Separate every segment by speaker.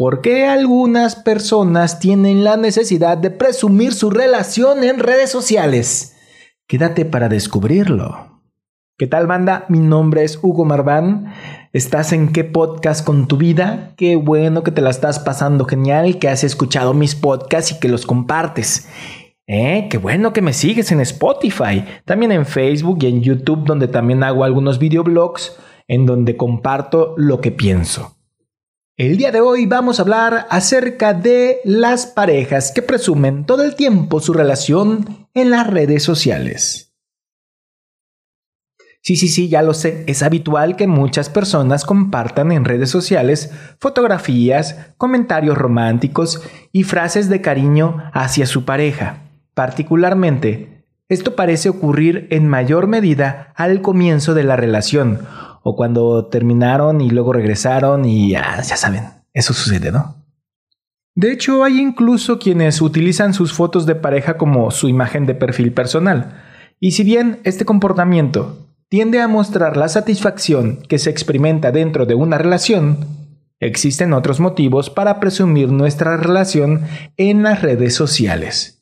Speaker 1: ¿Por qué algunas personas tienen la necesidad de presumir su relación en redes sociales? Quédate para descubrirlo. ¿Qué tal banda? Mi nombre es Hugo Marván. ¿Estás en qué podcast con tu vida? Qué bueno que te la estás pasando genial, que has escuchado mis podcasts y que los compartes. Eh, qué bueno que me sigues en Spotify, también en Facebook y en YouTube donde también hago algunos videoblogs en donde comparto lo que pienso. El día de hoy vamos a hablar acerca de las parejas que presumen todo el tiempo su relación en las redes sociales. Sí, sí, sí, ya lo sé, es habitual que muchas personas compartan en redes sociales fotografías, comentarios románticos y frases de cariño hacia su pareja. Particularmente, esto parece ocurrir en mayor medida al comienzo de la relación o cuando terminaron y luego regresaron y ya, saben, eso sucede, ¿no? De hecho, hay incluso quienes utilizan sus fotos de pareja como su imagen de perfil personal. Y si bien este comportamiento tiende a mostrar la satisfacción que se experimenta dentro de una relación, existen otros motivos para presumir nuestra relación en las redes sociales.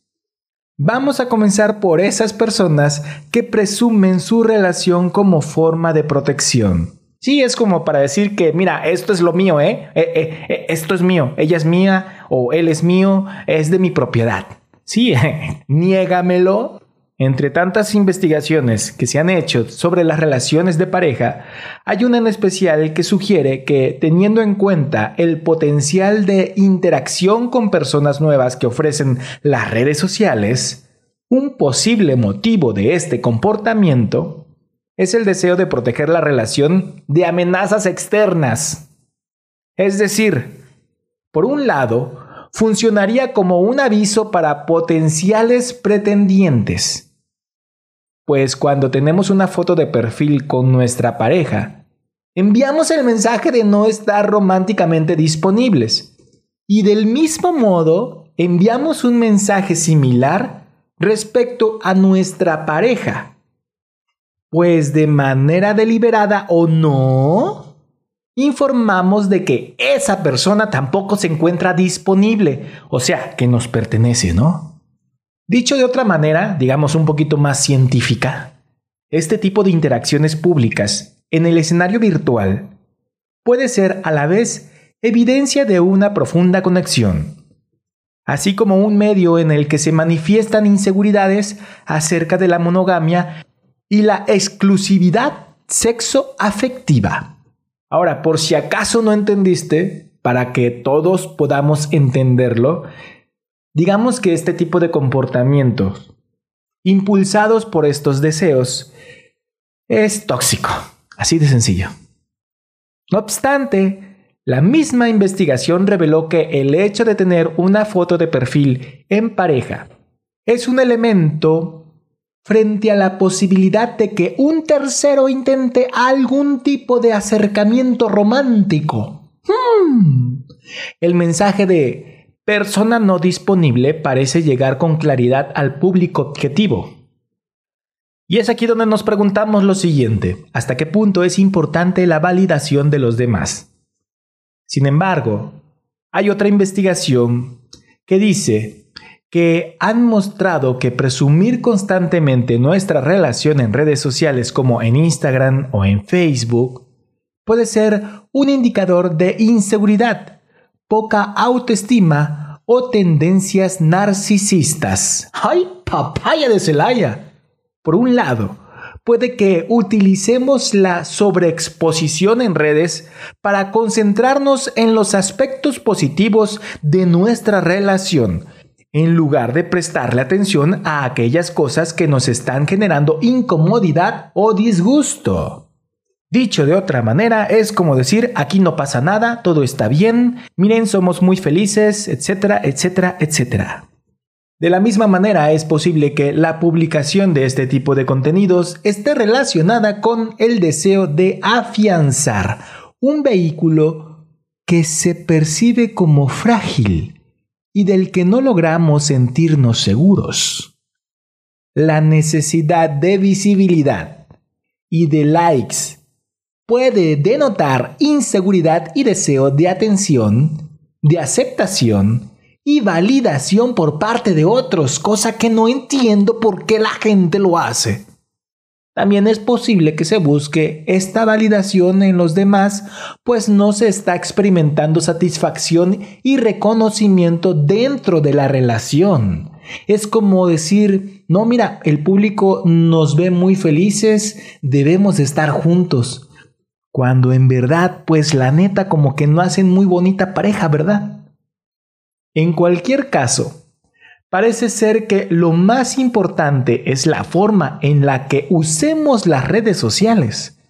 Speaker 1: Vamos a comenzar por esas personas que presumen su relación como forma de protección. Sí, es como para decir que, mira, esto es lo mío, ¿eh? eh, eh, eh esto es mío, ella es mía o él es mío, es de mi propiedad. Sí, niégamelo entre tantas investigaciones que se han hecho sobre las relaciones de pareja, hay una en especial que sugiere que, teniendo en cuenta el potencial de interacción con personas nuevas que ofrecen las redes sociales, un posible motivo de este comportamiento es el deseo de proteger la relación de amenazas externas. Es decir, por un lado, funcionaría como un aviso para potenciales pretendientes pues cuando tenemos una foto de perfil con nuestra pareja, enviamos el mensaje de no estar románticamente disponibles. Y del mismo modo, enviamos un mensaje similar respecto a nuestra pareja. Pues de manera deliberada o no, informamos de que esa persona tampoco se encuentra disponible, o sea, que nos pertenece, ¿no? Dicho de otra manera, digamos un poquito más científica, este tipo de interacciones públicas en el escenario virtual puede ser a la vez evidencia de una profunda conexión, así como un medio en el que se manifiestan inseguridades acerca de la monogamia y la exclusividad sexo afectiva. Ahora, por si acaso no entendiste, para que todos podamos entenderlo, Digamos que este tipo de comportamientos, impulsados por estos deseos, es tóxico, así de sencillo. No obstante, la misma investigación reveló que el hecho de tener una foto de perfil en pareja es un elemento frente a la posibilidad de que un tercero intente algún tipo de acercamiento romántico. Hmm. El mensaje de persona no disponible parece llegar con claridad al público objetivo. Y es aquí donde nos preguntamos lo siguiente, ¿hasta qué punto es importante la validación de los demás? Sin embargo, hay otra investigación que dice que han mostrado que presumir constantemente nuestra relación en redes sociales como en Instagram o en Facebook puede ser un indicador de inseguridad poca autoestima o tendencias narcisistas. ¡Ay, papaya de Celaya! Por un lado, puede que utilicemos la sobreexposición en redes para concentrarnos en los aspectos positivos de nuestra relación, en lugar de prestarle atención a aquellas cosas que nos están generando incomodidad o disgusto. Dicho de otra manera, es como decir, aquí no pasa nada, todo está bien, miren, somos muy felices, etcétera, etcétera, etcétera. De la misma manera, es posible que la publicación de este tipo de contenidos esté relacionada con el deseo de afianzar un vehículo que se percibe como frágil y del que no logramos sentirnos seguros. La necesidad de visibilidad y de likes puede denotar inseguridad y deseo de atención de aceptación y validación por parte de otros, cosa que no entiendo por qué la gente lo hace. También es posible que se busque esta validación en los demás, pues no se está experimentando satisfacción y reconocimiento dentro de la relación. Es como decir, no, mira, el público nos ve muy felices, debemos estar juntos. Cuando en verdad, pues la neta como que no hacen muy bonita pareja, ¿verdad? En cualquier caso, Parece ser que lo más importante es la forma en la que usemos las redes sociales,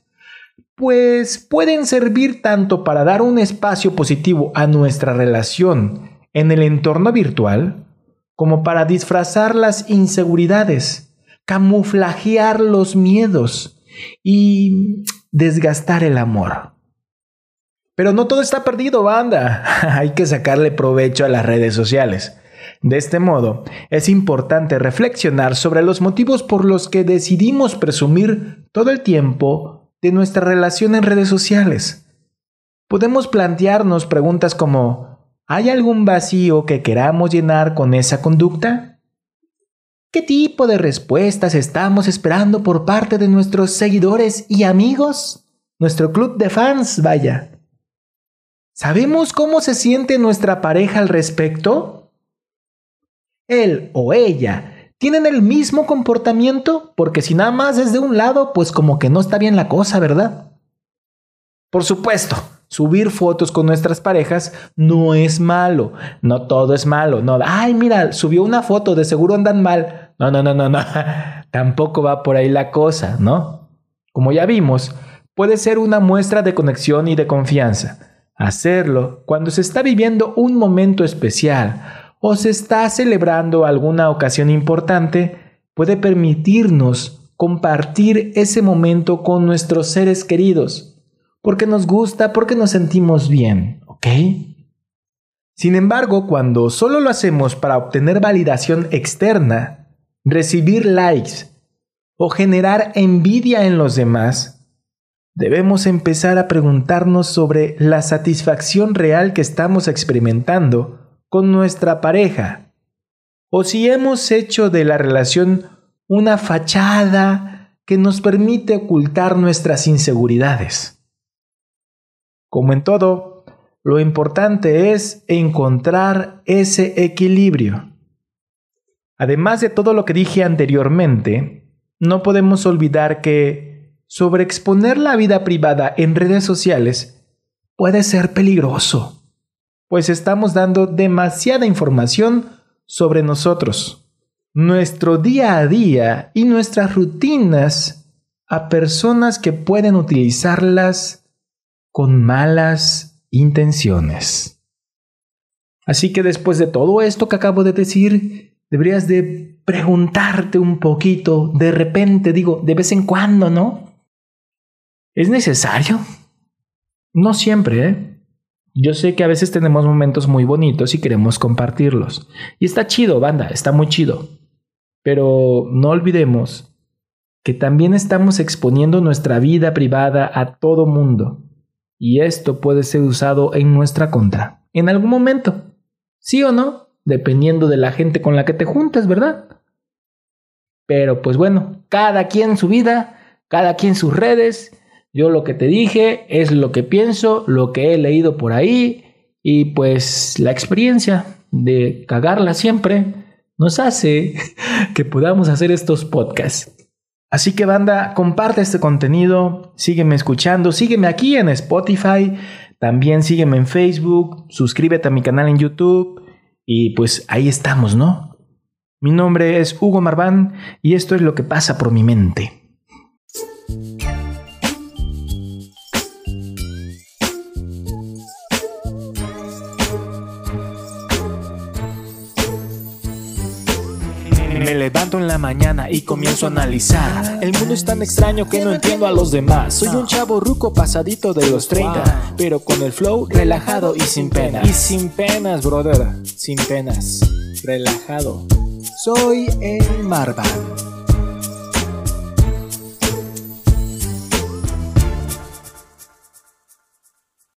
Speaker 1: pues pueden servir tanto para dar un espacio positivo a nuestra relación en el entorno virtual, como para disfrazar las inseguridades, camuflajear los miedos y desgastar el amor. Pero no todo está perdido, banda. Hay que sacarle provecho a las redes sociales. De este modo, es importante reflexionar sobre los motivos por los que decidimos presumir todo el tiempo de nuestra relación en redes sociales. Podemos plantearnos preguntas como ¿hay algún vacío que queramos llenar con esa conducta? ¿Qué tipo de respuestas estamos esperando por parte de nuestros seguidores y amigos? Nuestro club de fans, vaya. ¿Sabemos cómo se siente nuestra pareja al respecto? él o ella tienen el mismo comportamiento, porque si nada más es de un lado, pues como que no está bien la cosa, ¿verdad? Por supuesto, subir fotos con nuestras parejas no es malo, no todo es malo, no, ay mira, subió una foto, de seguro andan mal, no, no, no, no, no, tampoco va por ahí la cosa, ¿no? Como ya vimos, puede ser una muestra de conexión y de confianza. Hacerlo cuando se está viviendo un momento especial o se está celebrando alguna ocasión importante, puede permitirnos compartir ese momento con nuestros seres queridos, porque nos gusta, porque nos sentimos bien, ¿ok? Sin embargo, cuando solo lo hacemos para obtener validación externa, recibir likes o generar envidia en los demás, debemos empezar a preguntarnos sobre la satisfacción real que estamos experimentando con nuestra pareja, o si hemos hecho de la relación una fachada que nos permite ocultar nuestras inseguridades. Como en todo, lo importante es encontrar ese equilibrio. Además de todo lo que dije anteriormente, no podemos olvidar que sobreexponer la vida privada en redes sociales puede ser peligroso pues estamos dando demasiada información sobre nosotros, nuestro día a día y nuestras rutinas a personas que pueden utilizarlas con malas intenciones. Así que después de todo esto que acabo de decir, deberías de preguntarte un poquito, de repente, digo, de vez en cuando, ¿no? ¿Es necesario? No siempre, ¿eh? Yo sé que a veces tenemos momentos muy bonitos y queremos compartirlos. Y está chido, banda, está muy chido. Pero no olvidemos que también estamos exponiendo nuestra vida privada a todo mundo. Y esto puede ser usado en nuestra contra. En algún momento. ¿Sí o no? Dependiendo de la gente con la que te juntes, ¿verdad? Pero pues bueno, cada quien su vida, cada quien sus redes yo lo que te dije es lo que pienso, lo que he leído por ahí y pues la experiencia de cagarla siempre nos hace que podamos hacer estos podcasts. Así que banda, comparte este contenido, sígueme escuchando, sígueme aquí en Spotify, también sígueme en Facebook, suscríbete a mi canal en YouTube y pues ahí estamos, ¿no? Mi nombre es Hugo Marván y esto es lo que pasa por mi mente. Me levanto en la mañana y comienzo a analizar. El mundo es tan extraño que no entiendo a los demás. Soy un chavo ruco pasadito de los 30, pero con el flow relajado y sin penas. Y sin penas, brother, sin penas, relajado. Soy el Marvan.